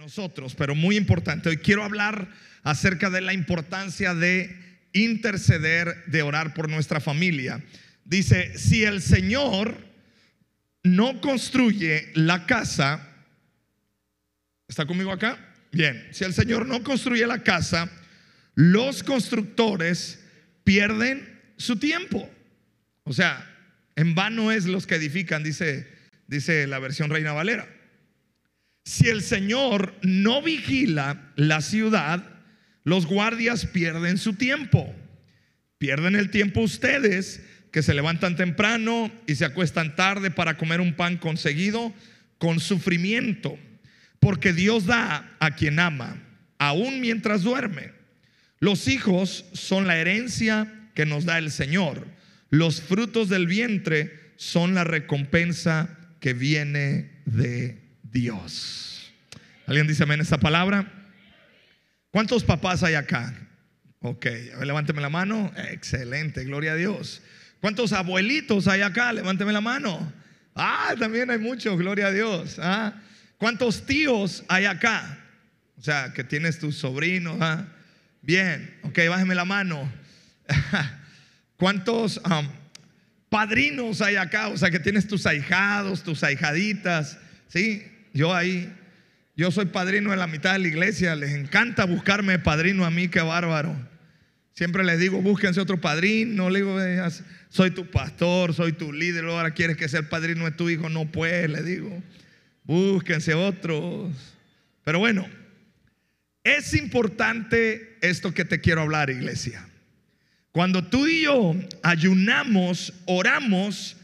nosotros, pero muy importante. Hoy quiero hablar acerca de la importancia de interceder, de orar por nuestra familia. Dice, si el Señor no construye la casa, ¿está conmigo acá? Bien, si el Señor no construye la casa, los constructores pierden su tiempo. O sea, en vano es los que edifican, dice, dice la versión Reina Valera. Si el Señor no vigila la ciudad, los guardias pierden su tiempo. Pierden el tiempo ustedes que se levantan temprano y se acuestan tarde para comer un pan conseguido con sufrimiento. Porque Dios da a quien ama, aún mientras duerme. Los hijos son la herencia que nos da el Señor. Los frutos del vientre son la recompensa que viene de Dios. ¿Alguien dice amén esta palabra? ¿Cuántos papás hay acá? Ok, levánteme la mano. Excelente, gloria a Dios. ¿Cuántos abuelitos hay acá? Levánteme la mano. Ah, también hay muchos, gloria a Dios. Ah, ¿Cuántos tíos hay acá? O sea, que tienes tus sobrinos. Ah? Bien, ok, bájeme la mano. ¿Cuántos padrinos hay acá? O sea, que tienes tus ahijados, tus ahijaditas. Sí, yo ahí, yo soy padrino de la mitad de la iglesia, les encanta buscarme padrino a mí, qué bárbaro. Siempre les digo, búsquense otro padrino, no le digo, soy tu pastor, soy tu líder, ahora quieres que sea el padrino de tu hijo, no puedes, le digo, búsquense otros. Pero bueno, es importante esto que te quiero hablar, iglesia. Cuando tú y yo ayunamos, oramos,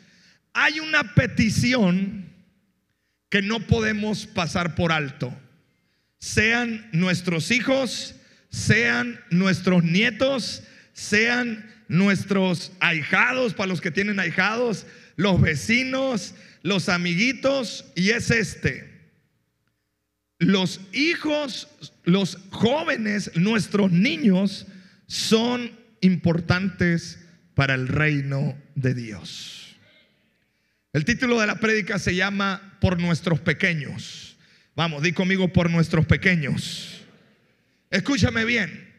hay una petición que no podemos pasar por alto. Sean nuestros hijos, sean nuestros nietos, sean nuestros ahijados, para los que tienen ahijados, los vecinos, los amiguitos, y es este. Los hijos, los jóvenes, nuestros niños son importantes para el reino de Dios. El título de la prédica se llama Por nuestros pequeños. Vamos, di conmigo por nuestros pequeños. Escúchame bien.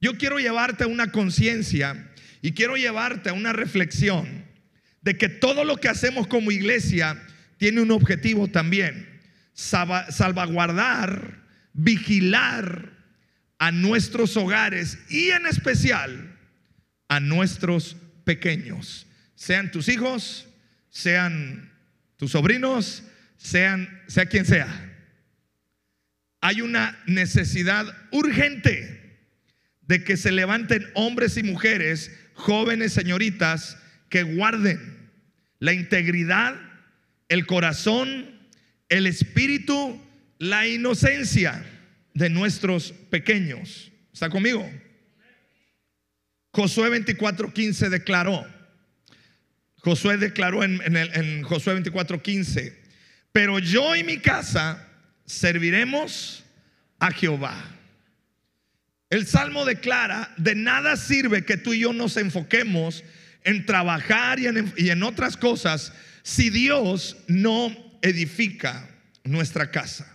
Yo quiero llevarte a una conciencia y quiero llevarte a una reflexión de que todo lo que hacemos como iglesia tiene un objetivo también. Salvaguardar, vigilar a nuestros hogares y en especial a nuestros pequeños, sean tus hijos, sean tus sobrinos, sean, sea quien sea. Hay una necesidad urgente de que se levanten hombres y mujeres, jóvenes señoritas, que guarden la integridad, el corazón, el espíritu, la inocencia de nuestros pequeños. ¿Está conmigo? Josué 24:15 declaró, Josué declaró en, en Josué 24:15, pero yo y mi casa serviremos a Jehová. El Salmo declara, de nada sirve que tú y yo nos enfoquemos en trabajar y en, y en otras cosas si Dios no edifica nuestra casa.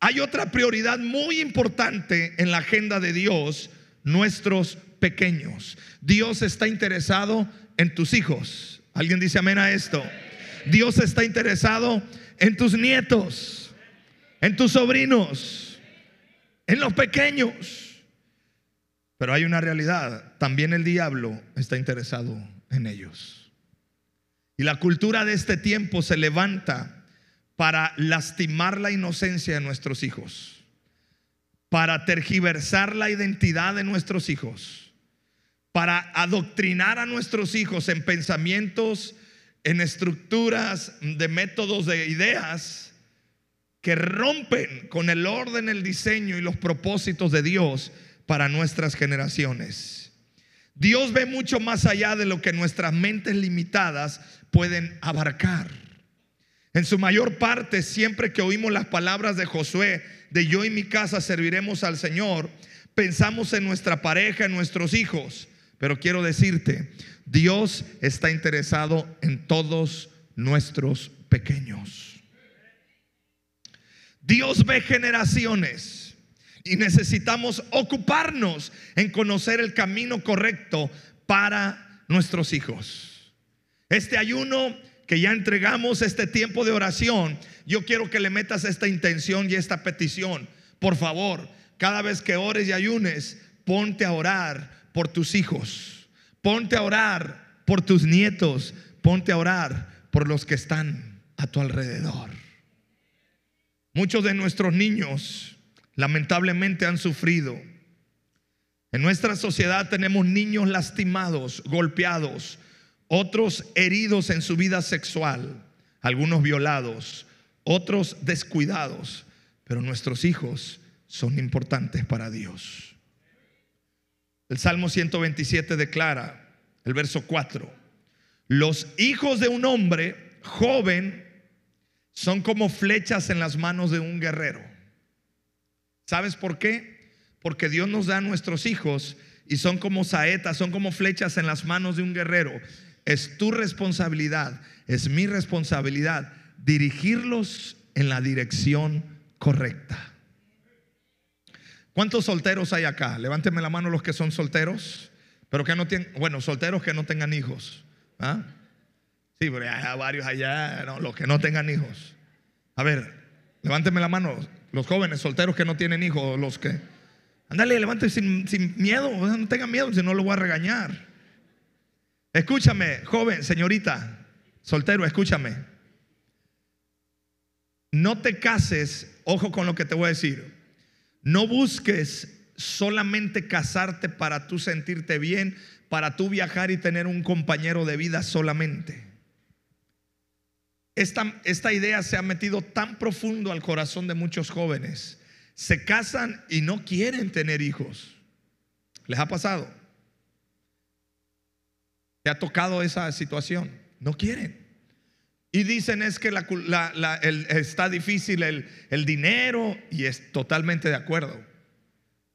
Hay otra prioridad muy importante en la agenda de Dios, nuestros pequeños. Dios está interesado en tus hijos. ¿Alguien dice amén a esto? Dios está interesado en tus nietos, en tus sobrinos, en los pequeños. Pero hay una realidad, también el diablo está interesado en ellos. Y la cultura de este tiempo se levanta para lastimar la inocencia de nuestros hijos, para tergiversar la identidad de nuestros hijos para adoctrinar a nuestros hijos en pensamientos, en estructuras de métodos, de ideas que rompen con el orden, el diseño y los propósitos de Dios para nuestras generaciones. Dios ve mucho más allá de lo que nuestras mentes limitadas pueden abarcar. En su mayor parte, siempre que oímos las palabras de Josué, de yo y mi casa serviremos al Señor, pensamos en nuestra pareja, en nuestros hijos, pero quiero decirte, Dios está interesado en todos nuestros pequeños. Dios ve generaciones y necesitamos ocuparnos en conocer el camino correcto para nuestros hijos. Este ayuno que ya entregamos, este tiempo de oración, yo quiero que le metas esta intención y esta petición. Por favor, cada vez que ores y ayunes, ponte a orar por tus hijos, ponte a orar por tus nietos, ponte a orar por los que están a tu alrededor. Muchos de nuestros niños lamentablemente han sufrido. En nuestra sociedad tenemos niños lastimados, golpeados, otros heridos en su vida sexual, algunos violados, otros descuidados, pero nuestros hijos son importantes para Dios. El Salmo 127 declara, el verso 4, los hijos de un hombre joven son como flechas en las manos de un guerrero. ¿Sabes por qué? Porque Dios nos da a nuestros hijos y son como saetas, son como flechas en las manos de un guerrero. Es tu responsabilidad, es mi responsabilidad dirigirlos en la dirección correcta. ¿Cuántos solteros hay acá? Levánteme la mano los que son solteros, pero que no tienen, bueno, solteros que no tengan hijos. ¿ah? Sí, pero hay varios allá, los que no tengan hijos. A ver, levánteme la mano, los jóvenes solteros que no tienen hijos, los que... Ándale, levante sin, sin miedo, no tengan miedo, si no lo voy a regañar. Escúchame, joven, señorita, soltero, escúchame. No te cases, ojo con lo que te voy a decir. No busques solamente casarte para tú sentirte bien, para tú viajar y tener un compañero de vida solamente. Esta, esta, idea se ha metido tan profundo al corazón de muchos jóvenes. Se casan y no quieren tener hijos. ¿Les ha pasado? ¿Te ha tocado esa situación? No quieren. Y dicen es que está difícil el, el dinero y es totalmente de acuerdo.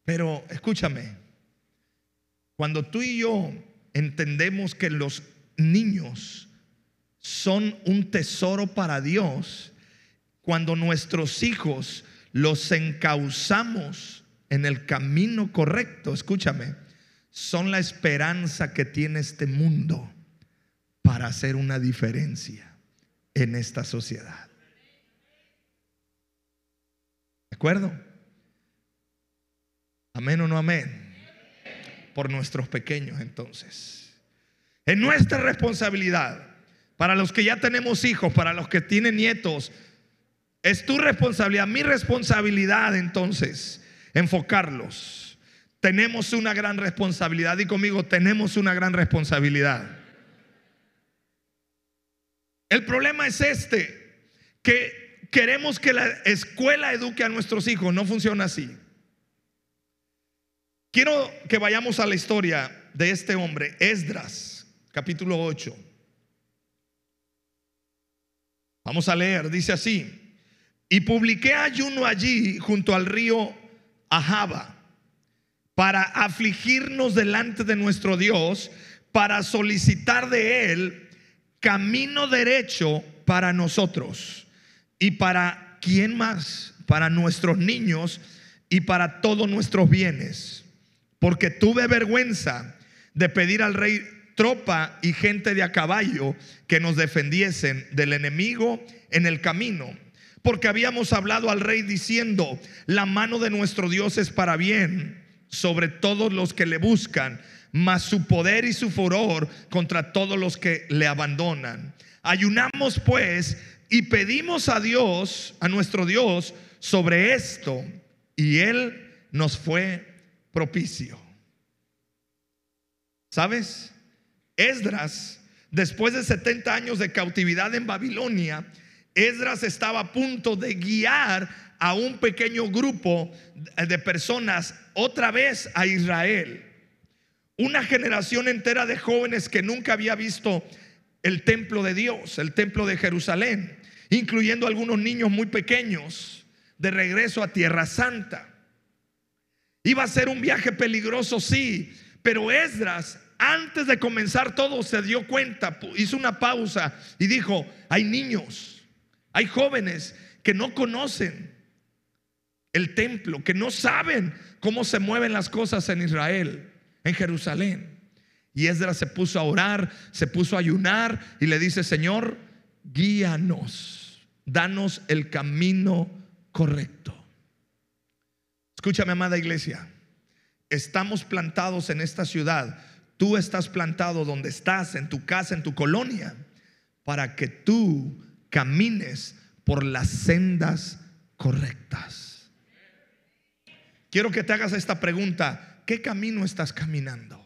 Pero escúchame, cuando tú y yo entendemos que los niños son un tesoro para Dios, cuando nuestros hijos los encauzamos en el camino correcto, escúchame, son la esperanza que tiene este mundo para hacer una diferencia en esta sociedad. ¿De acuerdo? Amén o no amén. Por nuestros pequeños entonces. Es nuestra responsabilidad. Para los que ya tenemos hijos, para los que tienen nietos, es tu responsabilidad, mi responsabilidad entonces, enfocarlos. Tenemos una gran responsabilidad y conmigo tenemos una gran responsabilidad. El problema es este, que queremos que la escuela eduque a nuestros hijos. No funciona así. Quiero que vayamos a la historia de este hombre, Esdras, capítulo 8. Vamos a leer, dice así. Y publiqué ayuno allí junto al río Ahaba para afligirnos delante de nuestro Dios, para solicitar de él camino derecho para nosotros y para quién más, para nuestros niños y para todos nuestros bienes. Porque tuve vergüenza de pedir al rey tropa y gente de a caballo que nos defendiesen del enemigo en el camino. Porque habíamos hablado al rey diciendo, la mano de nuestro Dios es para bien sobre todos los que le buscan mas su poder y su furor contra todos los que le abandonan. Ayunamos pues y pedimos a Dios, a nuestro Dios, sobre esto, y Él nos fue propicio. ¿Sabes? Esdras, después de 70 años de cautividad en Babilonia, Esdras estaba a punto de guiar a un pequeño grupo de personas otra vez a Israel una generación entera de jóvenes que nunca había visto el templo de Dios, el templo de Jerusalén, incluyendo algunos niños muy pequeños de regreso a Tierra Santa. Iba a ser un viaje peligroso, sí, pero Esdras, antes de comenzar todo, se dio cuenta, hizo una pausa y dijo, hay niños, hay jóvenes que no conocen el templo, que no saben cómo se mueven las cosas en Israel, en Jerusalén. Y Esdras se puso a orar, se puso a ayunar y le dice, Señor, guíanos, danos el camino correcto. Escúchame, amada iglesia, estamos plantados en esta ciudad, tú estás plantado donde estás, en tu casa, en tu colonia, para que tú camines por las sendas correctas. Quiero que te hagas esta pregunta, ¿qué camino estás caminando?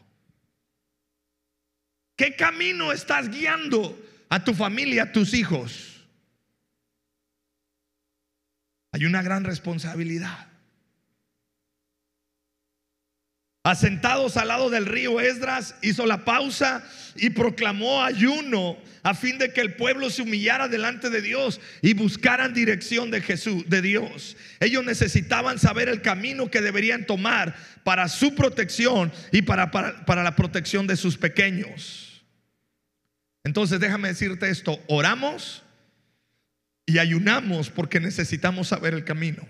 ¿Qué camino estás guiando a tu familia, a tus hijos? Hay una gran responsabilidad. Asentados al lado del río Esdras, hizo la pausa y proclamó ayuno a fin de que el pueblo se humillara delante de Dios y buscaran dirección de Jesús, de Dios. Ellos necesitaban saber el camino que deberían tomar para su protección y para, para, para la protección de sus pequeños. Entonces déjame decirte esto, oramos y ayunamos porque necesitamos saber el camino.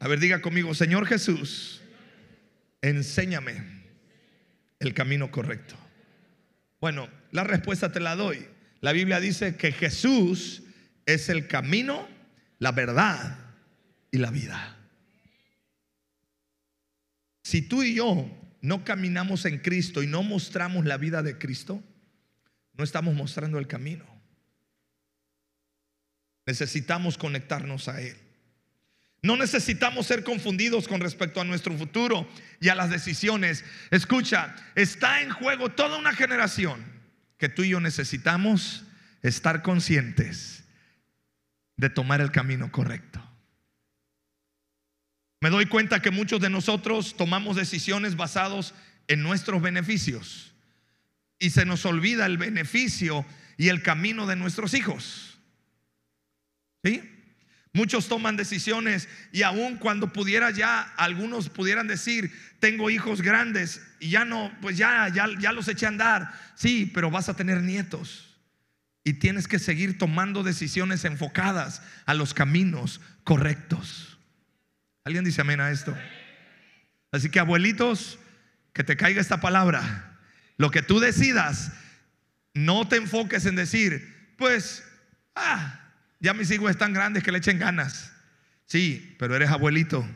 A ver, diga conmigo, Señor Jesús enséñame el camino correcto. Bueno, la respuesta te la doy. La Biblia dice que Jesús es el camino, la verdad y la vida. Si tú y yo no caminamos en Cristo y no mostramos la vida de Cristo, no estamos mostrando el camino. Necesitamos conectarnos a Él. No necesitamos ser confundidos con respecto a nuestro futuro y a las decisiones. Escucha, está en juego toda una generación que tú y yo necesitamos estar conscientes de tomar el camino correcto. Me doy cuenta que muchos de nosotros tomamos decisiones basados en nuestros beneficios y se nos olvida el beneficio y el camino de nuestros hijos. ¿Sí? Muchos toman decisiones y aun cuando pudiera ya, algunos pudieran decir, tengo hijos grandes y ya no, pues ya, ya, ya los eché a andar. Sí, pero vas a tener nietos y tienes que seguir tomando decisiones enfocadas a los caminos correctos. ¿Alguien dice amén a esto? Así que abuelitos, que te caiga esta palabra. Lo que tú decidas, no te enfoques en decir, pues, ah, ya mis hijos están grandes que le echen ganas. Sí, pero eres abuelito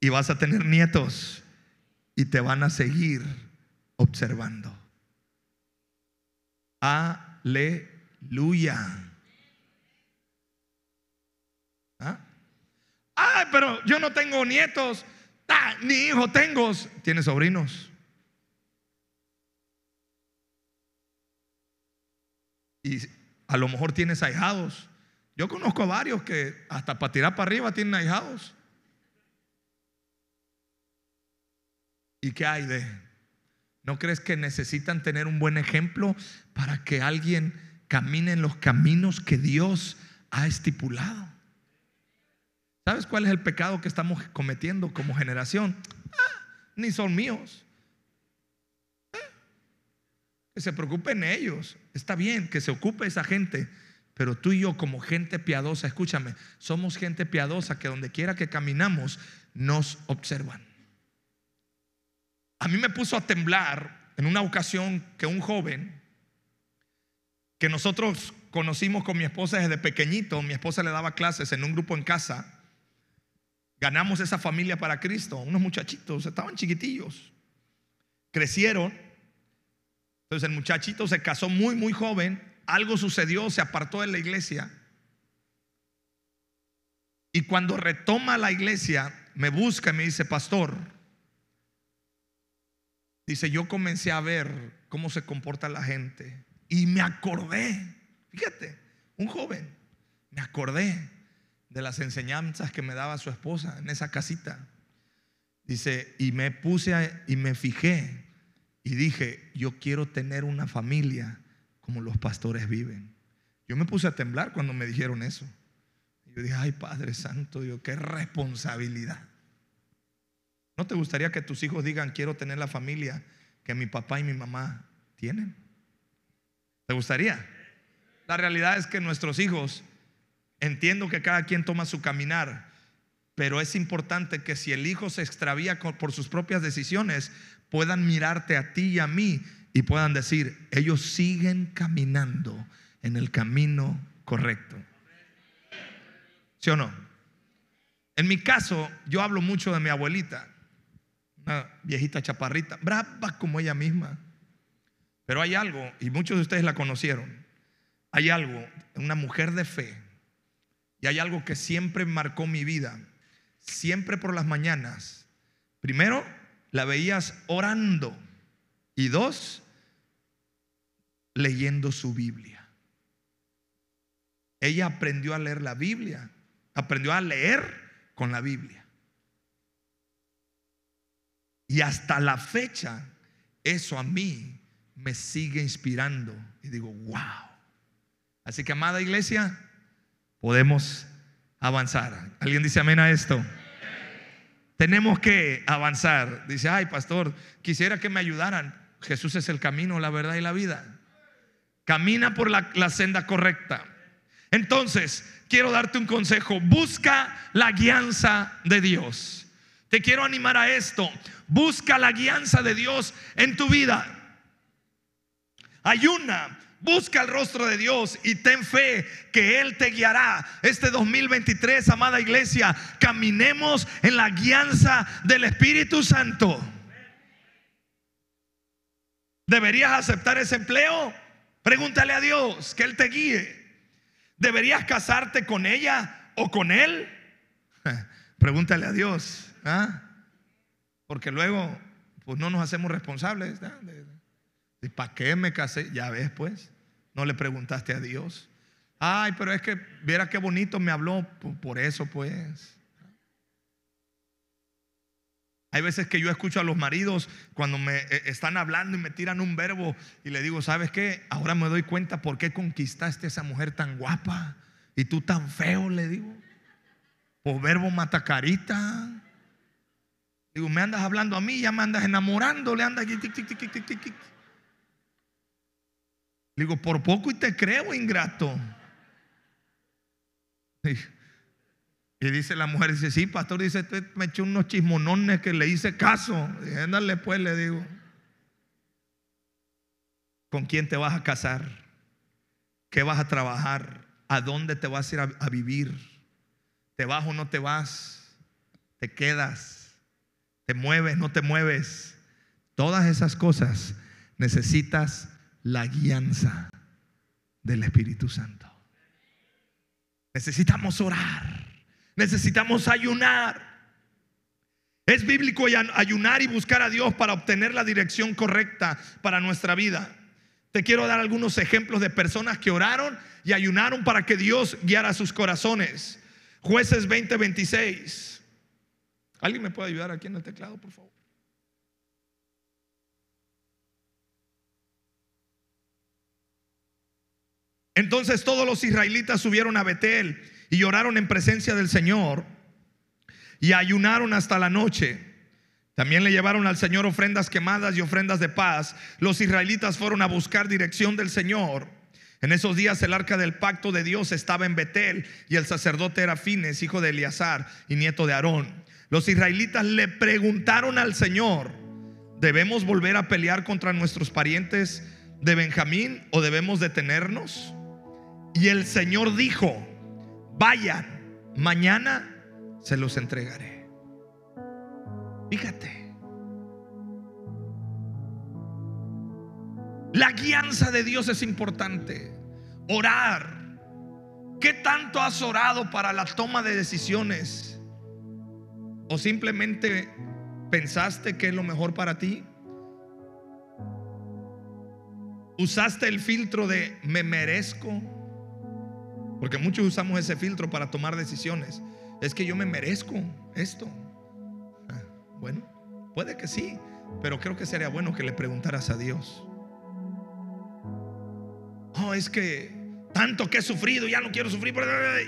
y vas a tener nietos y te van a seguir observando. Aleluya. ¿Ah? Ay, pero yo no tengo nietos. Ah, ni hijo tengo. Tiene sobrinos. Y a lo mejor tienes ahijados. Yo conozco a varios que hasta para tirar para arriba tienen ahijados. ¿Y qué hay de? ¿No crees que necesitan tener un buen ejemplo para que alguien camine en los caminos que Dios ha estipulado? ¿Sabes cuál es el pecado que estamos cometiendo como generación? Ah, ni son míos que se preocupen ellos. Está bien que se ocupe esa gente, pero tú y yo como gente piadosa, escúchame, somos gente piadosa que donde quiera que caminamos nos observan. A mí me puso a temblar en una ocasión que un joven que nosotros conocimos con mi esposa desde pequeñito, mi esposa le daba clases en un grupo en casa, ganamos esa familia para Cristo, unos muchachitos, estaban chiquitillos, crecieron entonces el muchachito se casó muy, muy joven, algo sucedió, se apartó de la iglesia. Y cuando retoma la iglesia, me busca y me dice, pastor, dice, yo comencé a ver cómo se comporta la gente y me acordé, fíjate, un joven, me acordé de las enseñanzas que me daba su esposa en esa casita. Dice, y me puse y me fijé y dije, yo quiero tener una familia como los pastores viven. Yo me puse a temblar cuando me dijeron eso. Yo dije, ay Padre Santo, Dios, qué responsabilidad. ¿No te gustaría que tus hijos digan, quiero tener la familia que mi papá y mi mamá tienen? ¿Te gustaría? La realidad es que nuestros hijos, entiendo que cada quien toma su caminar, Pero es importante que si el hijo se extravía por sus propias decisiones, puedan mirarte a ti y a mí y puedan decir, ellos siguen caminando en el camino correcto. ¿Sí o no? En mi caso, yo hablo mucho de mi abuelita, una viejita chaparrita, brava como ella misma. Pero hay algo, y muchos de ustedes la conocieron, hay algo, una mujer de fe, y hay algo que siempre marcó mi vida, siempre por las mañanas. Primero, la veías orando, y dos, leyendo su Biblia. Ella aprendió a leer la Biblia, aprendió a leer con la Biblia. Y hasta la fecha, eso a mí me sigue inspirando. Y digo, wow. Así que, amada iglesia, podemos avanzar. ¿Alguien dice amén a esto? Tenemos que avanzar. Dice, ay, pastor, quisiera que me ayudaran. Jesús es el camino, la verdad y la vida. Camina por la, senda correcta. Entonces, quiero darte un consejo. Busca la guianza de Dios. Te quiero animar a esto. Busca la guianza de Dios en tu vida. Ayuna, busca el rostro de Dios y ten fe que Él te guiará. Este 2023, amada iglesia, caminemos en la guianza del Espíritu Santo. ¿Deberías aceptar ese empleo? Pregúntale a Dios que Él te guíe. ¿Deberías casarte con ella o con Él? Pregúntale a Dios. ¿ah? Porque luego pues no nos hacemos responsables. ¿Y para qué me casé? Ya ves pues. No le preguntaste a Dios. Ay, pero es que viera qué bonito me habló. Por eso pues. Hay veces que yo escucho a los maridos cuando me eh, están hablando y me tiran un verbo y le digo, ¿sabes qué? Ahora me doy cuenta por qué conquistaste a esa mujer tan guapa y tú tan feo, le digo. Por verbo matacarita. Digo, me andas hablando a mí, ya me andas enamorando, le andas Le digo, por poco y te creo, ingrato. Y dice la mujer, dice, sí, pastor, dice, me echó unos chismonones que le hice caso. ándale pues, le digo. ¿Con quién te vas a casar? ¿Qué vas a trabajar? ¿A dónde te vas a ir a, a vivir? ¿Te vas o no te vas? ¿Te quedas? ¿Te mueves? ¿No te mueves? Todas esas cosas necesitas la guianza del Espíritu Santo. Necesitamos orar. Necesitamos ayunar. Es bíblico ayunar y buscar a Dios para obtener la dirección correcta para nuestra vida. Te quiero dar algunos ejemplos de personas que oraron y ayunaron para que Dios guiara sus corazones. Jueces 20:26. ¿Alguien me puede ayudar aquí en el teclado, por favor? Entonces todos los israelitas subieron a Betel y lloraron en presencia del Señor y ayunaron hasta la noche. También le llevaron al Señor ofrendas quemadas y ofrendas de paz. Los israelitas fueron a buscar dirección del Señor. En esos días el arca del pacto de Dios estaba en Betel y el sacerdote era Fines, hijo de Eleazar y nieto de Aarón. Los israelitas le preguntaron al Señor, ¿debemos volver a pelear contra nuestros parientes de Benjamín o debemos detenernos? Y el Señor dijo, vayan, mañana se los entregaré. Fíjate. La guianza de Dios es importante. Orar. ¿Qué tanto has orado para la toma de decisiones? ¿O simplemente pensaste que es lo mejor para ti? ¿Usaste el filtro de me merezco? Porque muchos usamos ese filtro para tomar decisiones. Es que yo me merezco esto. Ah, bueno, puede que sí, pero creo que sería bueno que le preguntaras a Dios. Oh, es que tanto que he sufrido, ya no quiero sufrir.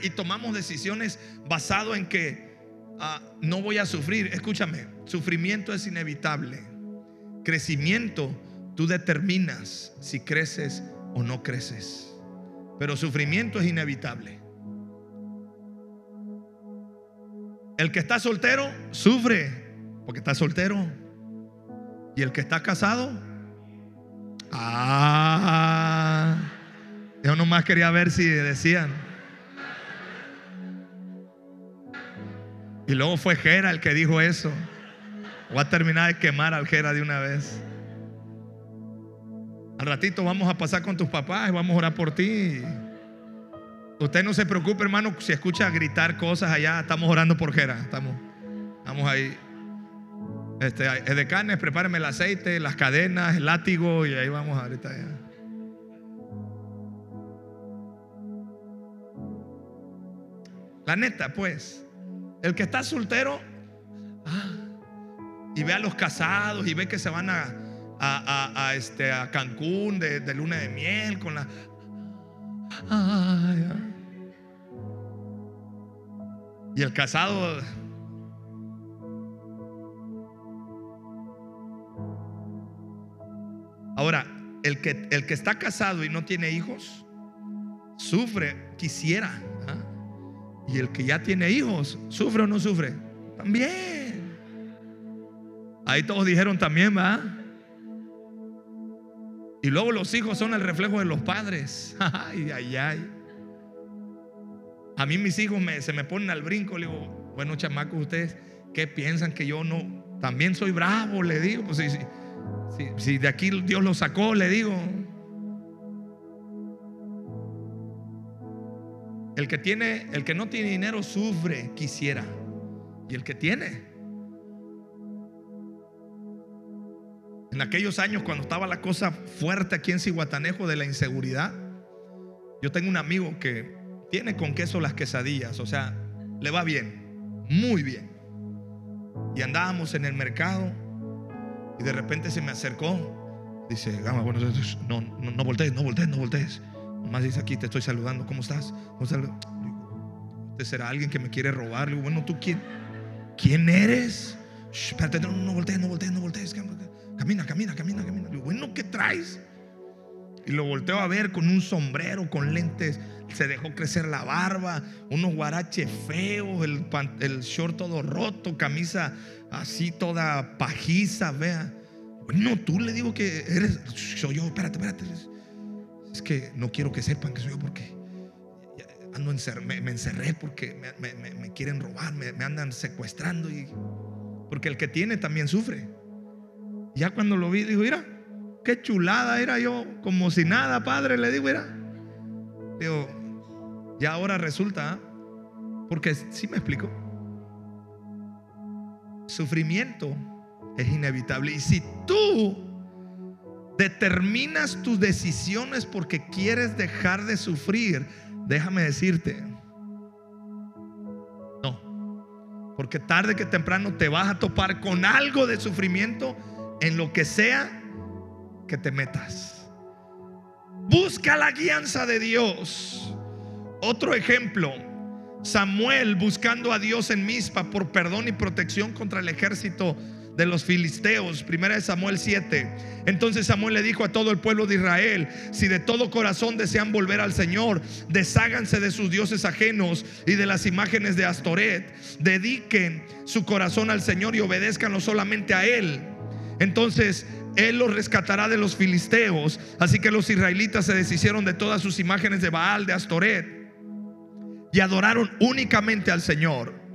Y tomamos decisiones basado en que ah, no voy a sufrir. Escúchame, sufrimiento es inevitable. Crecimiento, tú determinas si creces o no creces. Pero sufrimiento es inevitable. El que está soltero sufre porque está soltero. Y el que está casado, ah, yo nomás quería ver si decían. Y luego fue Gera el que dijo eso. Voy a terminar de quemar al Jera de una vez. Al ratito vamos a pasar con tus papás vamos a orar por ti. Usted no se preocupe, hermano, si escucha gritar cosas allá, estamos orando por Jera. Estamos, estamos ahí. Este, es de carnes, prepáreme el aceite, las cadenas, el látigo y ahí vamos ahorita ya. La neta, pues, el que está soltero ah, y ve a los casados y ve que se van a, a, este, a Cancún de, de, luna de miel con la... y el casado... Ahora, el que, el que está casado y no tiene hijos, sufre, quisiera. ¿ah? Y el que ya tiene hijos, ¿sufre o no sufre? También. Ahí todos dijeron también, ¿va? Y luego los hijos son el reflejo de los padres. Ay, ay, ay. A mí mis hijos se me ponen al brinco. Le digo, bueno, chamacos, ustedes, ¿qué piensan que yo no? También soy bravo, le digo. Pues si, si, si de aquí Dios lo sacó, le digo. El que tiene, el que no tiene dinero sufre, quisiera. Y el que tiene. En aquellos años cuando estaba la cosa fuerte aquí en Cihuatanejo de la inseguridad, yo tengo un amigo que tiene con queso las quesadillas, o sea, le va bien, muy bien. Y andábamos en el mercado y de repente se me acercó. Dice, Gama, bueno, no, no, no voltees, no voltees, no voltees. Nomás dice aquí, te estoy saludando, ¿cómo estás? ¿Cómo estás? ¿Usted será alguien que me quiere robar? Digo, bueno, ¿tú quién? ¿Quién eres? espérate, no, no voltees, no voltees, no voltees. Camina, camina, camina, camina. Bueno, ¿qué traes? Y lo volteo a ver con un sombrero, con lentes. Se dejó crecer la barba, unos guaraches feos, el, short todo roto, camisa así toda pajiza, vea. Bueno, tú le digo que eres, soy yo, espérate, espérate. Es que no quiero que sepan que soy yo porque ando me, encerré porque me, quieren robar, me, andan secuestrando. Y, porque el que tiene también sufre. Ya cuando lo vi, dijo, mira, qué chulada era yo, como si nada, padre, le digo, mira. Digo, ya ahora resulta, ¿ah? porque si me explico. Sufrimiento es inevitable. Y si tú determinas tus decisiones porque quieres dejar de sufrir, déjame decirte, no, porque tarde que temprano te vas a topar con algo de sufrimiento en lo que sea que te metas. Busca la guianza de Dios. Otro ejemplo, Samuel buscando a Dios en Mispa por perdón y protección contra el ejército de los filisteos, primera de Samuel 7. Entonces Samuel le dijo a todo el pueblo de Israel, si de todo corazón desean volver al Señor, desháganse de sus dioses ajenos y de las imágenes de Astoret, dediquen su corazón al Señor y obedezcanlo solamente a Él. Entonces él los rescatará de los filisteos. Así que los israelitas se deshicieron de todas sus imágenes de Baal, de Astoret, y adoraron únicamente al Señor.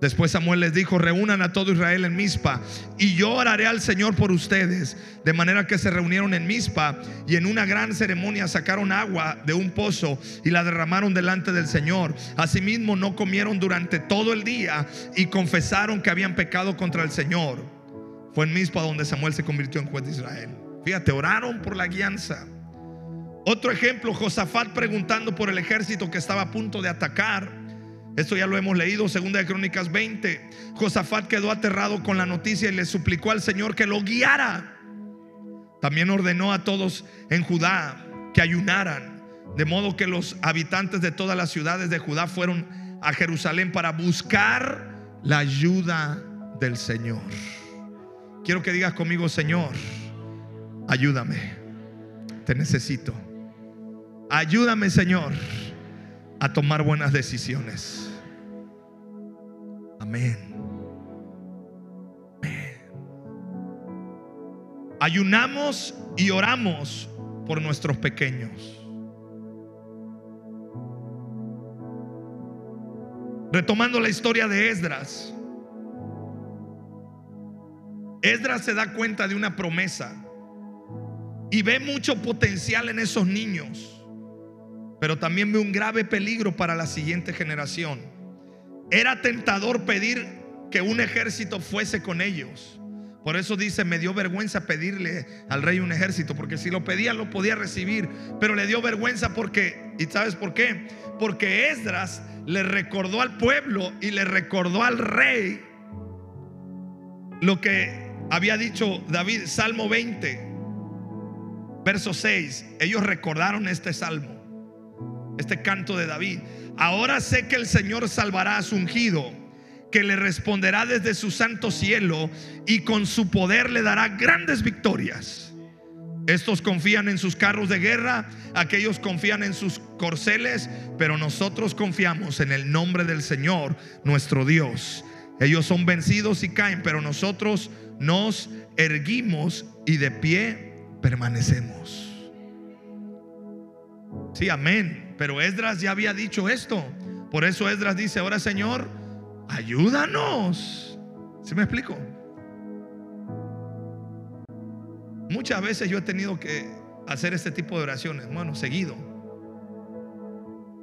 Después Samuel les dijo, reúnan a todo Israel en Mizpa y yo oraré al Señor por ustedes. De manera que se reunieron en Mizpa y en una gran ceremonia sacaron agua de un pozo y la derramaron delante del Señor. Asimismo no comieron durante todo el día y confesaron que habían pecado contra el Señor. Fue en Mizpa donde Samuel se convirtió en juez de Israel. Fíjate, oraron por la guianza. Otro ejemplo, Josafat preguntando por el ejército que estaba a punto de atacar. Esto ya lo hemos leído, segunda de Crónicas 20. Josafat quedó aterrado con la noticia y le suplicó al Señor que lo guiara. También ordenó a todos en Judá que ayunaran, de modo que los habitantes de todas las ciudades de Judá fueron a Jerusalén para buscar la ayuda del Señor. Quiero que digas conmigo, Señor, ayúdame. Te necesito. Ayúdame, Señor, a tomar buenas decisiones. Amén. Amén. Ayunamos y oramos por nuestros pequeños. Retomando la historia de Esdras. Esdras se da cuenta de una promesa y ve mucho potencial en esos niños, pero también ve un grave peligro para la siguiente generación. Era tentador pedir que un ejército fuese con ellos. Por eso dice, me dio vergüenza pedirle al rey un ejército, porque si lo pedía lo podía recibir, pero le dio vergüenza porque, ¿y sabes por qué? Porque Esdras le recordó al pueblo y le recordó al rey lo que había dicho David, Salmo 20, verso 6. Ellos recordaron este salmo, este canto de David. Ahora sé que el Señor salvará a su ungido, que le responderá desde su santo cielo y con su poder le dará grandes victorias. Estos confían en sus carros de guerra, aquellos confían en sus corceles, pero nosotros confiamos en el nombre del Señor, nuestro Dios. Ellos son vencidos y caen, pero nosotros nos erguimos y de pie permanecemos. Sí, amén. Pero Esdras ya había dicho esto. Por eso Esdras dice, ahora Señor, ayúdanos. ¿Sí me explico? Muchas veces yo he tenido que hacer este tipo de oraciones, bueno, seguido.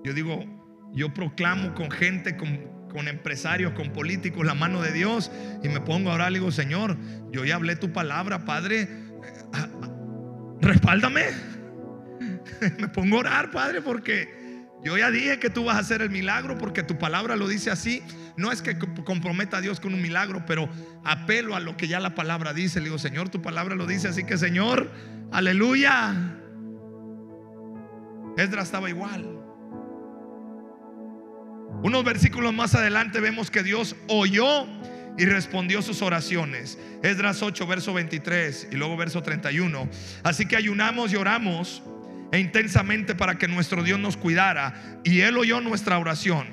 Yo digo, yo proclamo con gente, con, con, empresarios, con políticos la mano de Dios y me pongo a orar y digo, Señor, yo ya hablé tu palabra, Padre, eh, ah, respáldame. me pongo a orar, Padre, porque yo ya dije que tú vas a hacer el milagro porque tu palabra lo dice así. No es que comprometa a Dios con un milagro, pero apelo a lo que ya la palabra dice. Le digo, Señor, tu palabra lo dice, así que Señor, aleluya. Esdras estaba igual. Unos versículos más adelante vemos que Dios oyó y respondió sus oraciones. Esdras 8, verso 23 y luego verso 31. Así que ayunamos y oramos e intensamente para que nuestro Dios nos cuidara y Él oyó nuestra oración.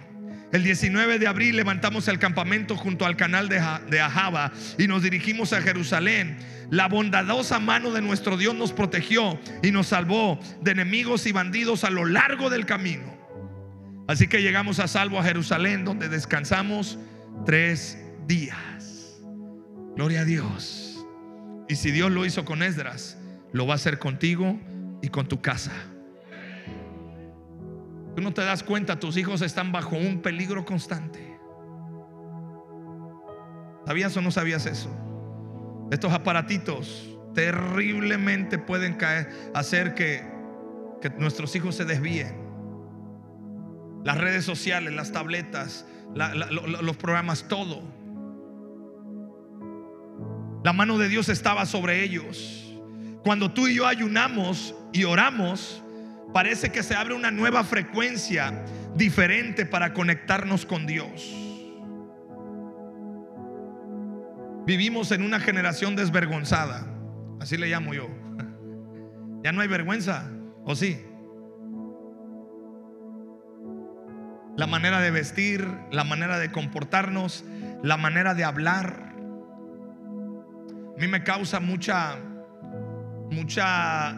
El 19 de abril levantamos el campamento junto al canal de Ahaba y nos dirigimos a Jerusalén. La bondadosa mano de nuestro Dios nos protegió y nos salvó de enemigos y bandidos a lo largo del camino. Así que llegamos a salvo a Jerusalén donde descansamos tres días. Gloria a Dios. Y si Dios lo hizo con Esdras, lo va a hacer contigo y con tu casa. Tú no te das cuenta, tus hijos están bajo un peligro constante. ¿Sabías o no sabías eso? Estos aparatitos terriblemente pueden caer, hacer que, que nuestros hijos se desvíen. Las redes sociales, las tabletas, los programas, todo. La mano de Dios estaba sobre ellos. Cuando tú y yo ayunamos y oramos, parece que se abre una nueva frecuencia diferente para conectarnos con Dios. Vivimos en una generación desvergonzada, así le llamo yo. Ya no hay vergüenza, ¿o sí? La manera de vestir, la manera de comportarnos, la manera de hablar. A mí me causa mucha mucha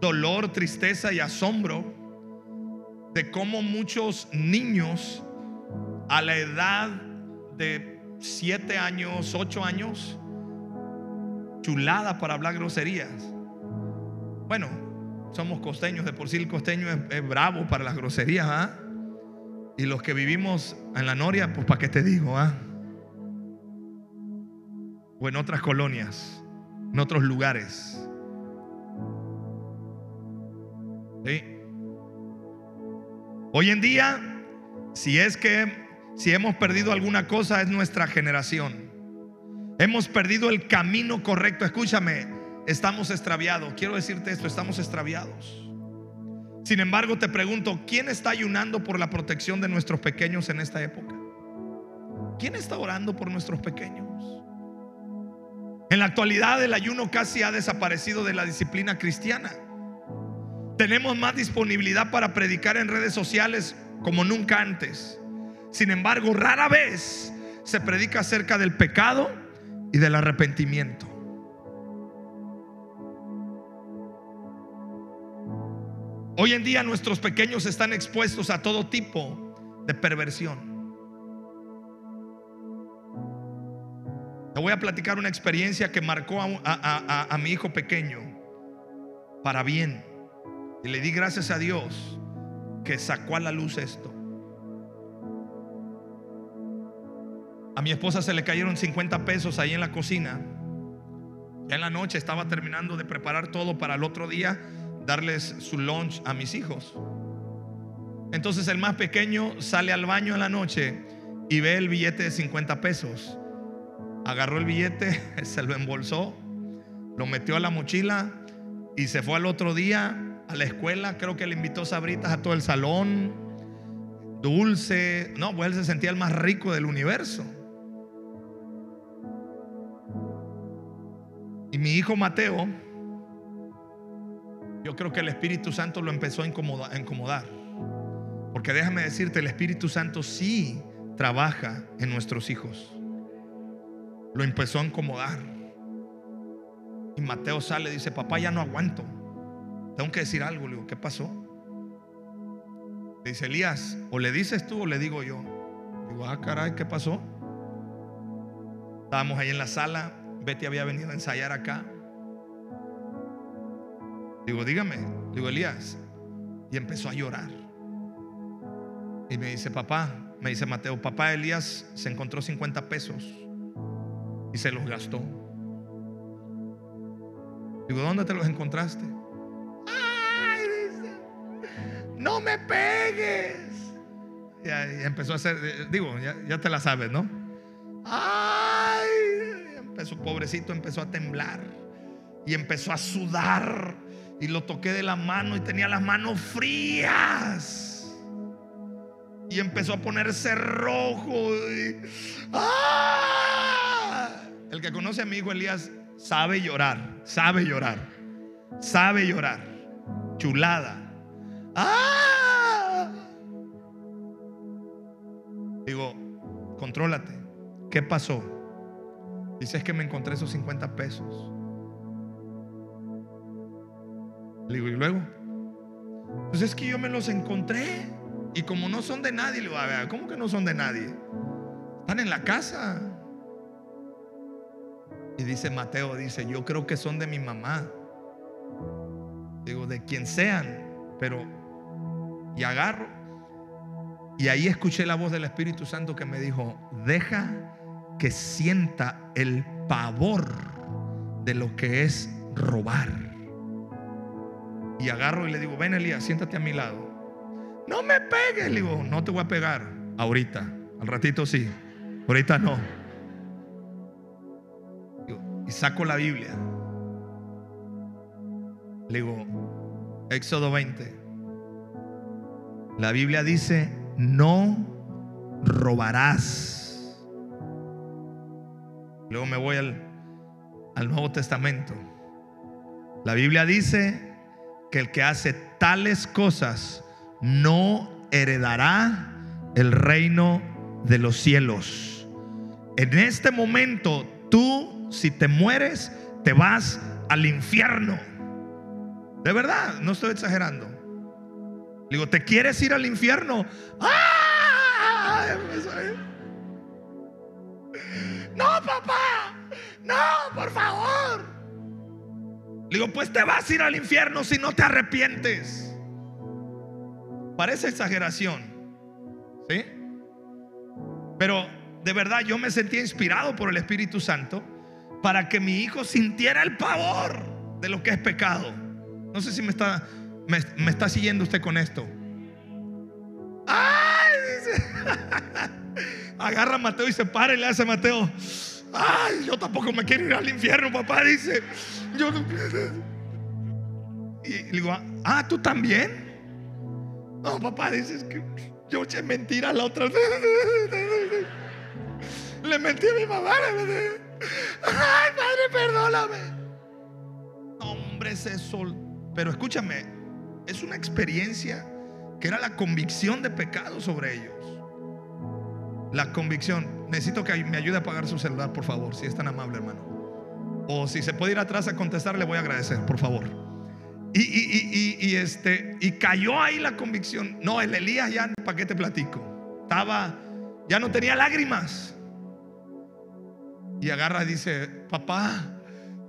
dolor, tristeza y asombro de cómo muchos niños a la edad de 7 años, 8 años, chulada para hablar groserías. Bueno, somos costeños, de por sí el costeño es, bravo para las groserías, ¿ah? Y los que vivimos en la Noria, pues para qué te digo, ¿ah? O en otras colonias en otros lugares. Hoy en día, si es que si hemos perdido alguna cosa es nuestra generación. Hemos perdido el camino correcto. Escúchame, estamos extraviados. Quiero decirte esto, estamos extraviados. Sin embargo, te pregunto, ¿quién está ayunando por la protección de nuestros pequeños en esta época? ¿Quién está orando por nuestros pequeños? En la actualidad el ayuno casi ha desaparecido de la disciplina cristiana. Tenemos más disponibilidad para predicar en redes sociales como nunca antes. Sin embargo, rara vez se predica acerca del pecado y del arrepentimiento. Hoy en día nuestros pequeños están expuestos a todo tipo de perversión. Te voy a platicar una experiencia que marcó a, mi hijo pequeño para bien. Y le di gracias a Dios que sacó a la luz esto. A mi esposa se le cayeron 50 pesos ahí en la cocina. Ya en la noche estaba terminando de preparar todo para el otro día darles su lunch a mis hijos. Entonces el más pequeño sale al baño en la noche y ve el billete de 50 pesos agarró el billete, se lo embolsó, lo metió a la mochila y se fue al otro día a la escuela. Creo que le invitó sabritas a todo el salón, dulce. No, pues él se sentía el más rico del universo. Y mi hijo Mateo, yo creo que el Espíritu Santo lo empezó a incomodar. Porque déjame decirte, el Espíritu Santo sí trabaja en nuestros hijos lo empezó a incomodar. Y Mateo sale y dice, papá, ya no aguanto. Tengo que decir algo. Le digo, ¿qué pasó? Le dice Elías, o le dices tú o le digo yo. Digo, ah, caray, ¿qué pasó? Estábamos ahí en la sala. Betty había venido a ensayar acá. Digo, dígame. Digo, Elías. Y empezó a llorar. Y me dice, papá, me dice Mateo, papá Elías se encontró 50 pesos y se los gastó. Digo, ¿dónde te los encontraste? Ay, dice, no me pegues. Y, empezó a hacer, digo, ya, te la sabes, ¿no? Ay, empezó, pobrecito, empezó a temblar y empezó a sudar. Y lo toqué de la mano y tenía las manos frías. Y empezó a ponerse rojo. ¡Ah! El que conoce a mi hijo Elías sabe llorar, sabe llorar, sabe llorar. Chulada. ¡Ah! Digo, contrólate. ¿Qué pasó? Dices que me encontré esos 50 pesos. Le digo, ¿y luego? Pues es que yo me los encontré. Y como no son de nadie, le digo, a ver, ¿cómo que no son de nadie? Están en la casa. Y dice Mateo, dice, yo creo que son de mi mamá. Digo, de quien sean, pero... Y agarro. Y ahí escuché la voz del Espíritu Santo que me dijo, deja que sienta el pavor de lo que es robar. Y agarro y le digo, ven Elías, siéntate a mi lado. No me pegues, le digo, no te voy a pegar ahorita. Al ratito sí, ahorita no y saco la Biblia. Le digo, Éxodo 20. La Biblia dice, no robarás. Luego me voy al, al Nuevo Testamento. La Biblia dice que el que hace tales cosas no heredará el reino de los cielos. En este momento tú si te mueres, te vas al infierno. De verdad, no estoy exagerando. Digo, ¿te quieres ir al infierno? ¡Ah! No, papá. No, por favor. Digo, pues te vas a ir al infierno si no te arrepientes. Parece exageración. ¿Sí? Pero de verdad yo me sentía inspirado por el Espíritu Santo para que mi hijo sintiera el pavor de lo que es pecado. No sé si me está, me, está siguiendo usted con esto. ¡Ay! Dice. Agarra a Mateo y se para y le hace a Mateo. Ay, yo tampoco me quiero ir al infierno, papá. Dice. Yo Y le digo, ah, ¿tú también? No, papá, dices que yo eché mentira la otra. Le mentí a mi mamá. Ay, Padre, perdóname. Hombre, ese sol. Pero escúchame, es una experiencia que era la convicción de pecado sobre ellos. La convicción. Necesito que me ayude a apagar su celular, por favor, si es tan amable, hermano. O si se puede ir atrás a contestar, le voy a agradecer, por favor. Y, este, y cayó ahí la convicción. No, el Elías ya, ¿para qué te platico? Estaba, ya no tenía lágrimas. Y agarra y dice, papá,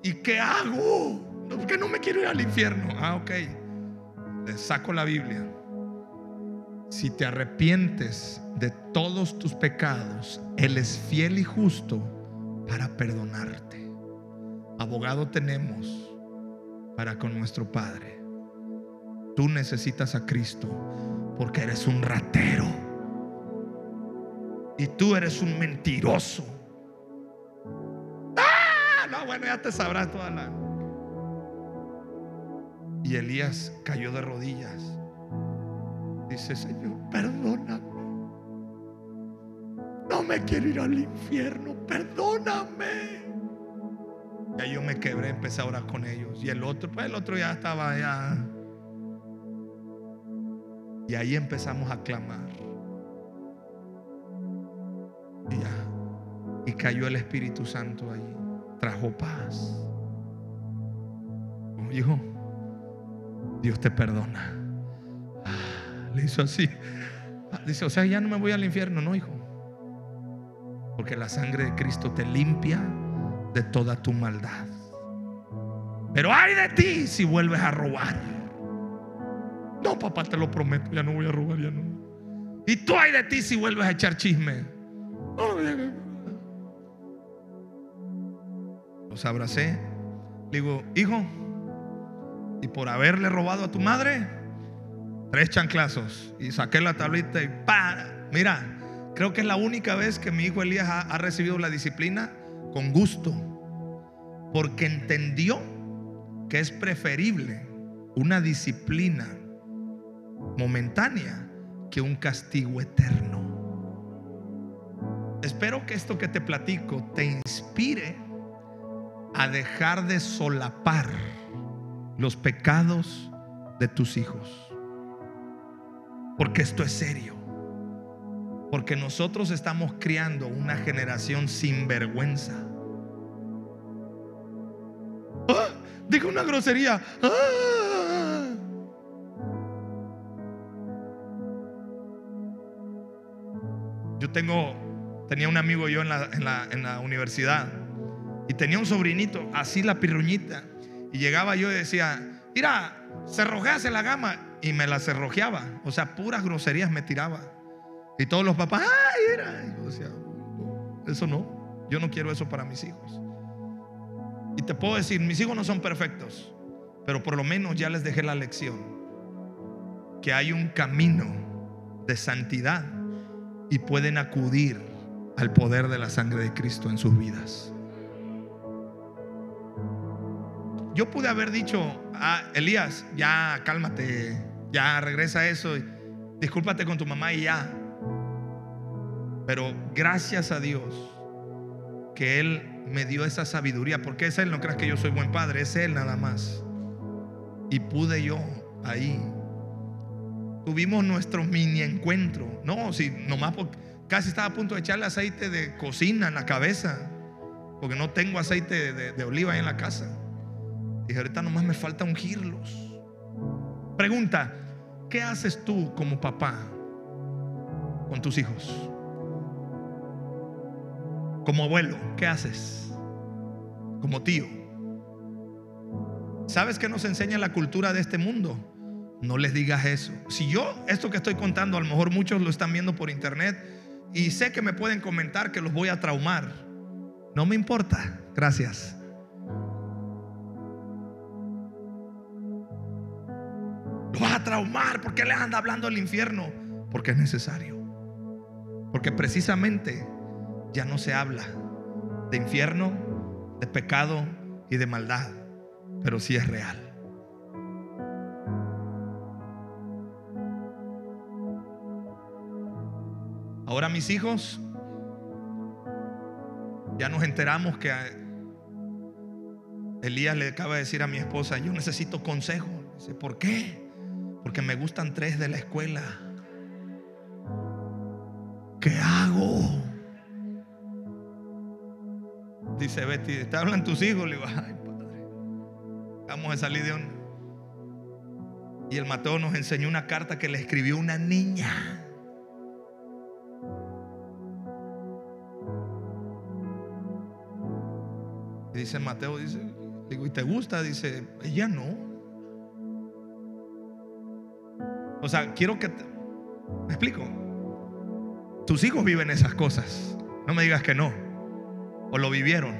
¿y qué hago? ¿Por qué no me quiero ir al infierno? Ah, ok. Le saco la Biblia. Si te arrepientes de todos tus pecados, Él es fiel y justo para perdonarte. Abogado tenemos para con nuestro Padre. Tú necesitas a Cristo porque eres un ratero. Y tú eres un mentiroso. Ah, no, bueno, ya te sabrás toda la. Y Elías cayó de rodillas. Dice, Señor, perdóname. Me quiero ir al infierno, perdóname. Y ahí yo me quebré, empecé a orar con ellos. Y el otro, pues el otro ya estaba allá. Y ahí empezamos a clamar. Y ya. Y cayó el Espíritu Santo ahí. Trajo paz. Como dijo, Dios te perdona. Le hizo así. Dice, o sea, ya no me voy al infierno, no, hijo. Porque la sangre de Cristo te limpia de toda tu maldad. Pero hay de ti si vuelves a robar. No, papá, te lo prometo, ya no voy a robar, ya no. Y tú hay de ti si vuelves a echar chisme. Los abracé. digo, hijo, y por haberle robado a tu madre, tres chanclazos. Y saqué la tablita y ¡pa! Mira, creo que es la única vez que mi hijo Elías ha, recibido la disciplina con gusto, porque entendió que es preferible una disciplina momentánea que un castigo eterno. Espero que esto que te platico te inspire a dejar de solapar los pecados de tus hijos. Porque esto es serio. Porque nosotros estamos criando una generación sin vergüenza. ¡Ah! Dijo una grosería. ¡Ah! Yo tengo, tenía un amigo yo en la, universidad y tenía un sobrinito, así la pirruñita. Y llegaba yo y decía, mira, cerrojease la gama. Y me la cerrojeaba. O sea, puras groserías me tiraba. Y todos los papás, ay, era. Yo decía, eso no. Yo no quiero eso para mis hijos. Y te puedo decir, mis hijos no son perfectos. Pero por lo menos ya les dejé la lección. Que hay un camino de santidad. Y pueden acudir al poder de la sangre de Cristo en sus vidas. Yo pude haber dicho, ah, Elías, ya cálmate, ya regresa a eso, discúlpate con tu mamá y ya. Pero gracias a Dios que Él me dio esa sabiduría, porque es Él, no creas que yo soy buen padre, es Él nada más. Y pude yo ahí. Tuvimos nuestro mini encuentro. No, si nomás casi estaba a punto de echarle aceite de cocina en la cabeza, porque no tengo aceite de, de oliva ahí en la casa. Dije, ahorita nomás me falta ungirlos. Pregunta, ¿qué haces tú como papá con tus hijos? Como abuelo, ¿qué haces? Como tío. ¿Sabes qué nos enseña la cultura de este mundo? No les digas eso. Si yo, esto que estoy contando, a lo mejor muchos lo están viendo por internet y sé que me pueden comentar que los voy a traumar. No me importa. Gracias. Lo vas a traumar. ¿Por qué les anda hablando al infierno? Porque es necesario. Porque precisamente ya no se habla de infierno, de pecado y de maldad. Pero sí es real. Ahora mis hijos, ya nos enteramos que Elías le acaba de decir a mi esposa, yo necesito consejo. Dice, ¿por qué? Porque me gustan tres de la escuela. ¿qué hago? Dice Betty, ¿te hablan tus hijos? Le digo, ay, padre, vamos a salir de. Y el Mateo nos enseñó una carta que le escribió una niña. Y dice Mateo, dice, digo, ¿y te gusta? Dice, ella no. O sea, quiero que... Te, ¿Me explico? Tus hijos viven esas cosas. No me digas que no. O lo vivieron.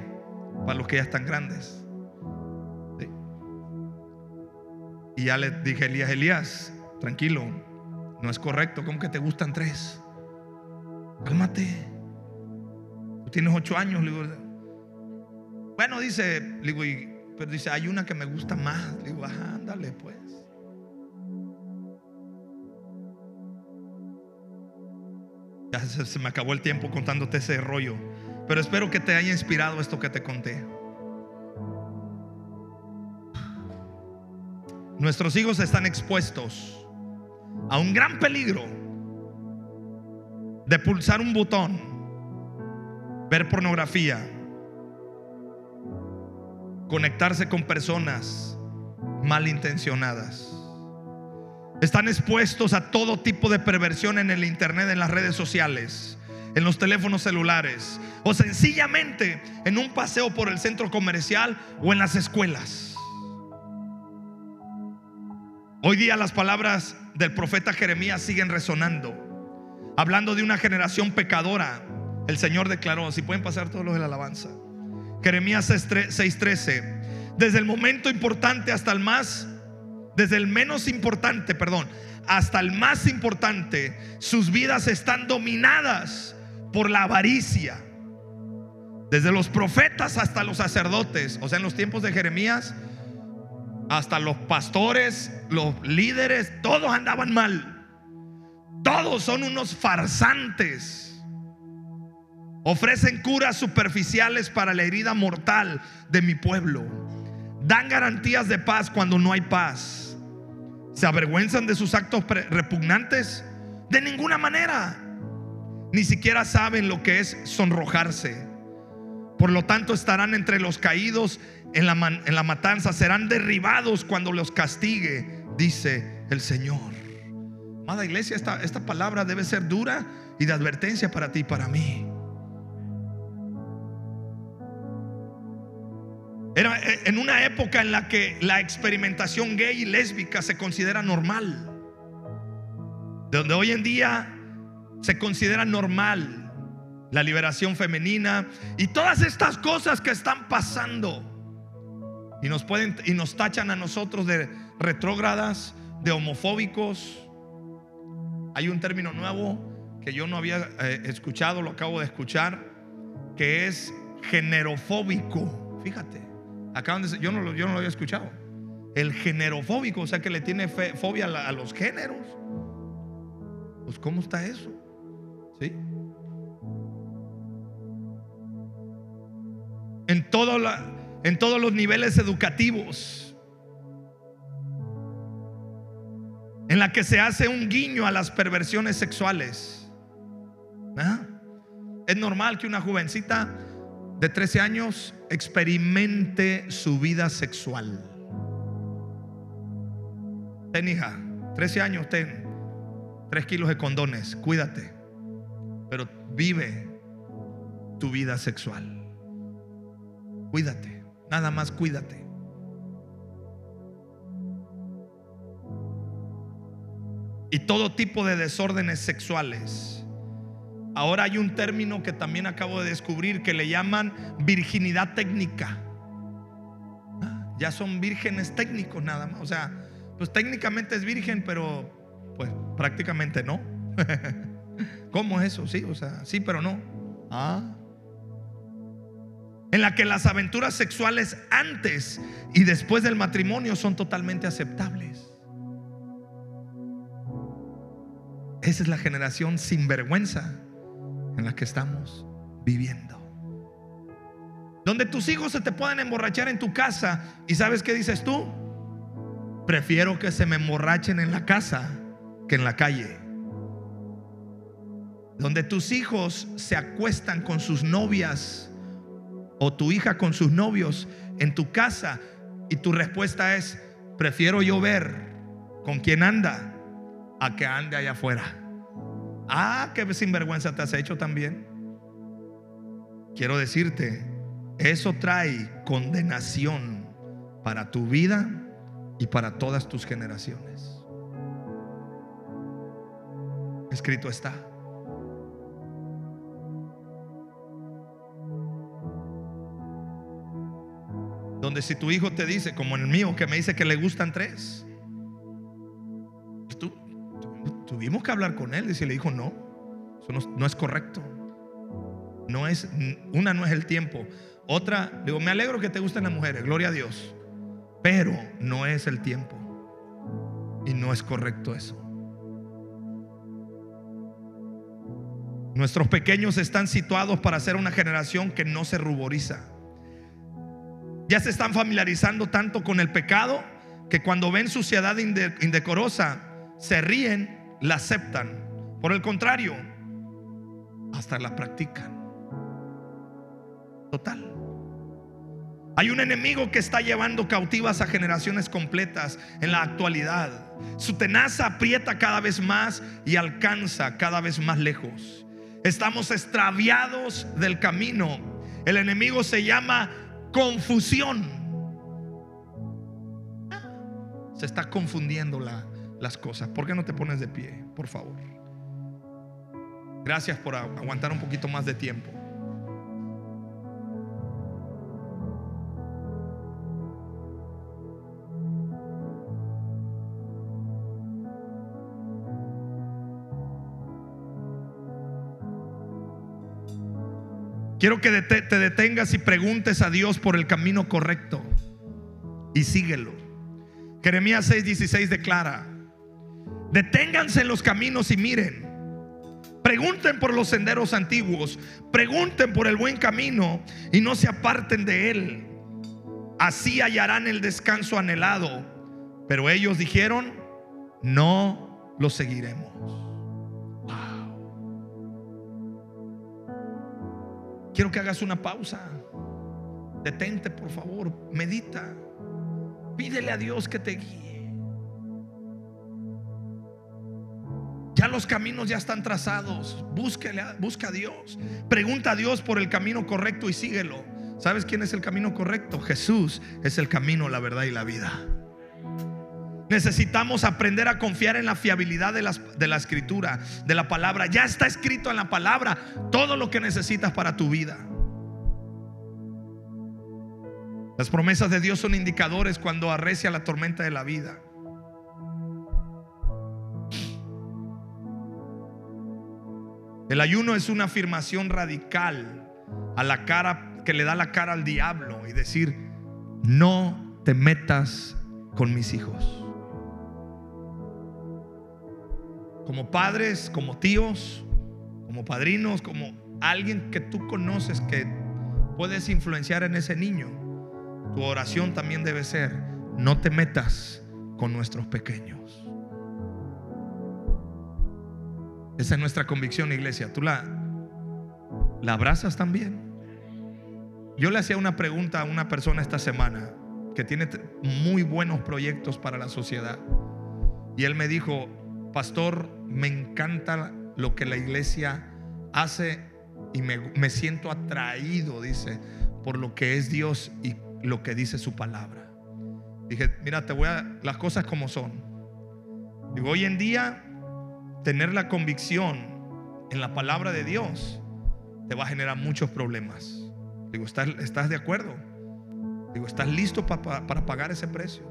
Para los que ya están grandes. Y ya le dije Elías, Elías, tranquilo. No es correcto. ¿Cómo que te gustan tres? Cálmate. Tú tienes ocho años. Le digo, bueno, dice, le pero dice, hay una que me gusta más. Le digo, ajá, ándale pues. Ya se me acabó el tiempo contándote ese rollo. Pero espero que te haya inspirado esto que te conté. Nuestros hijos están expuestos a un gran peligro de pulsar un botón, ver pornografía, conectarse con personas malintencionadas. Están expuestos a todo tipo de perversión en el Internet, en las redes sociales, en los teléfonos celulares o sencillamente en un paseo por el centro comercial o en las escuelas. Hoy día las palabras del profeta Jeremías siguen resonando. Hablando de una generación pecadora, el Señor declaró, si pueden pasar todos los de la alabanza. Jeremías 6:13, desde el momento importante hasta el más, desde el menos importante, perdón, hasta el más importante, sus vidas están dominadas por la avaricia. Desde los profetas hasta los sacerdotes, o sea, en los tiempos de Jeremías, hasta los pastores, los líderes, todos andaban mal. Todos son unos farsantes. Ofrecen curas superficiales para la herida mortal de mi pueblo. Dan garantías de paz cuando no hay paz. ¿Se avergüenzan de sus actos repugnantes? De ninguna manera. Ni siquiera saben lo que es sonrojarse. Por lo tanto estarán entre los caídos en la, en la matanza. Serán derribados cuando los castigue, dice el Señor. Amada iglesia, esta, esta palabra debe ser dura y de advertencia para ti y para mí. Era eh, en una época en la que la experimentación gay y lésbica se considera normal. Donde hoy en día se considera normal la liberación femenina y todas estas cosas que están pasando. Y nos pueden y nos tachan a nosotros de retrógradas, de homofóbicos. Hay un término nuevo que yo no había eh, escuchado, lo acabo de escuchar, que es generofóbico. Fíjate. Acá donde yo no, yo no lo había escuchado. El generofóbico, o sea que le tiene fobia a, a, los géneros. Pues ¿cómo está eso? ¿Sí? En, todos los niveles educativos. En la que se hace un guiño a las perversiones sexuales. ¿Ah? Es normal que una jovencita de 13 años experimente su vida sexual. Ten hija, 13 años, ten 3 kilos de condones, cuídate, pero vive tu vida sexual. Cuídate, nada más cuídate. Y todo tipo de desórdenes sexuales Ahora hay un término que también acabo de descubrir que le llaman virginidad técnica. Ah, ya son vírgenes técnicos nada más. O sea, pues técnicamente es virgen, pero pues prácticamente no. ¿Cómo es eso? Sí, o sea, sí, pero no. Ah. En la que las aventuras sexuales antes y después del matrimonio son totalmente aceptables. Esa es la generación sin vergüenza en la que estamos viviendo. Donde tus hijos se te pueden emborrachar en tu casa y sabes qué dices tú? Prefiero que se me emborrachen en la casa que en la calle. Donde tus hijos se acuestan con sus novias o tu hija con sus novios en tu casa y tu respuesta es, prefiero yo ver con quién anda a que ande allá afuera. Ah, qué sinvergüenza te has hecho también. Quiero decirte, eso trae condenación para tu vida y para todas tus generaciones. Escrito está. Donde si tu hijo te dice, como el mío, que me dice que le gustan tres, pues tú, tuvimos que hablar con él y si le dijo no, eso no, es correcto. No es, una no es el tiempo. Otra, digo, me alegro que te gusten las mujeres, gloria a Dios. Pero no es el tiempo. Y no es correcto eso. Nuestros pequeños están situados para ser una generación que no se ruboriza. Ya se están familiarizando tanto con el pecado que cuando ven suciedad indecorosa se ríen, la aceptan. Por el contrario, hasta la practican. Total. Hay un enemigo que está llevando cautivas a generaciones completas en la actualidad. Su tenaza aprieta cada vez más y alcanza cada vez más lejos. Estamos extraviados del camino. El enemigo se llama confusión. Se está confundiendo las cosas. ¿Por qué no te pones de pie, por favor? Gracias por aguantar un poquito más de tiempo. Quiero que te detengas y preguntes a Dios por el camino correcto y síguelo. Jeremías 6:16 declara, deténganse en los caminos y miren, pregunten por los senderos antiguos, pregunten por el buen camino y no se aparten de él. Así hallarán el descanso anhelado. Pero ellos dijeron, no lo seguiremos. Quiero que hagas una pausa. Detente, por favor. Medita. Pídele a Dios que te guíe. Ya los caminos ya están trazados. Búsquele, busca a Dios. Pregunta a Dios por el camino correcto y síguelo. ¿Sabes quién es el camino correcto? Jesús es el camino, la verdad y la vida. Necesitamos aprender a confiar en la fiabilidad de, de, la escritura, de la palabra. Ya está escrito en la palabra todo lo que necesitas para tu vida. Las promesas de Dios son indicadores cuando arrecia la tormenta de la vida. El ayuno es una afirmación radical a la cara que le da la cara al diablo y decir, no te metas con mis hijos. Como padres, como tíos, como padrinos, como alguien que tú conoces que puedes influenciar en ese niño, tu oración también debe ser, no te metas con nuestros pequeños. Esa es nuestra convicción, iglesia. ¿Tú la, la abrazas también? Yo le hacía una pregunta a una persona esta semana que tiene muy buenos proyectos para la sociedad. Y él me dijo, pastor, me encanta lo que la iglesia hace y me, siento atraído, dice, por lo que es Dios y lo que dice su palabra. Dije, mira, te voy a las cosas como son. Digo, hoy en día, tener la convicción en la palabra de Dios te va a generar muchos problemas. Digo, ¿estás, estás de acuerdo? Digo, ¿estás listo para pagar ese precio?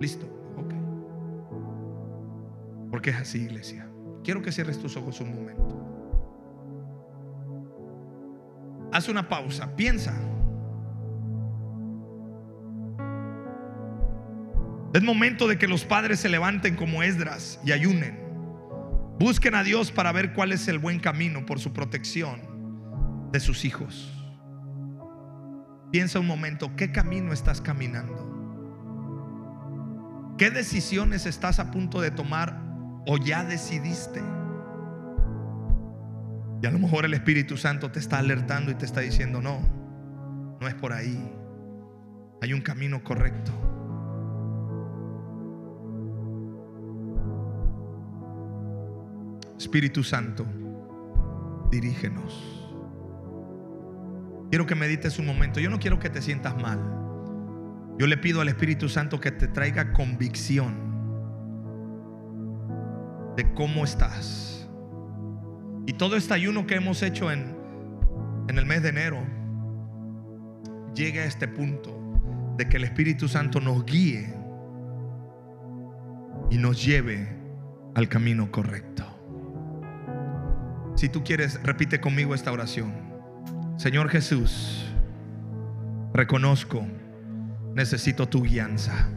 Listo. Porque es así, iglesia. Quiero que cierres tus ojos un momento. Haz una pausa, piensa. Es momento de que los padres se levanten como Esdras y ayunen. Busquen a Dios para ver cuál es el buen camino por su protección de sus hijos. Piensa un momento, ¿qué camino estás caminando? ¿Qué decisiones estás a punto de tomar o ya decidiste? Y a lo mejor el Espíritu Santo te está alertando y te está diciendo, no, no es por ahí. Hay un camino correcto. Espíritu Santo, dirígenos. Quiero que medites un momento. Yo no quiero que te sientas mal. Yo le pido al Espíritu Santo que te traiga convicción de cómo estás. Y todo este ayuno que hemos hecho en, en el mes de enero llega a este punto de que el Espíritu Santo nos guíe y nos lleve al camino correcto. Si tú quieres, repite conmigo esta oración. Señor Jesús, reconozco, necesito tu guianza.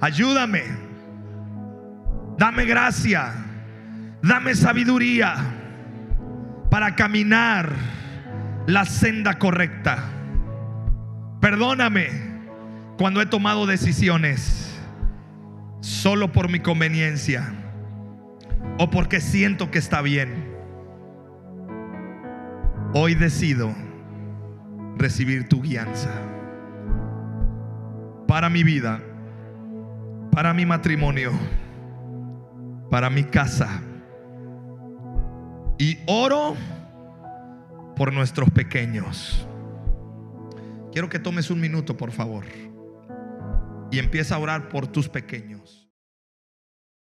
Ayúdame, dame gracia, dame sabiduría para caminar la senda correcta. Perdóname cuando he tomado decisiones solo por mi conveniencia o porque siento que está bien. Hoy decido recibir tu guianza para mi vida, para mi matrimonio, para mi casa. Y oro por nuestros pequeños. Quiero que tomes un minuto, por favor, y empieza a orar por tus pequeños.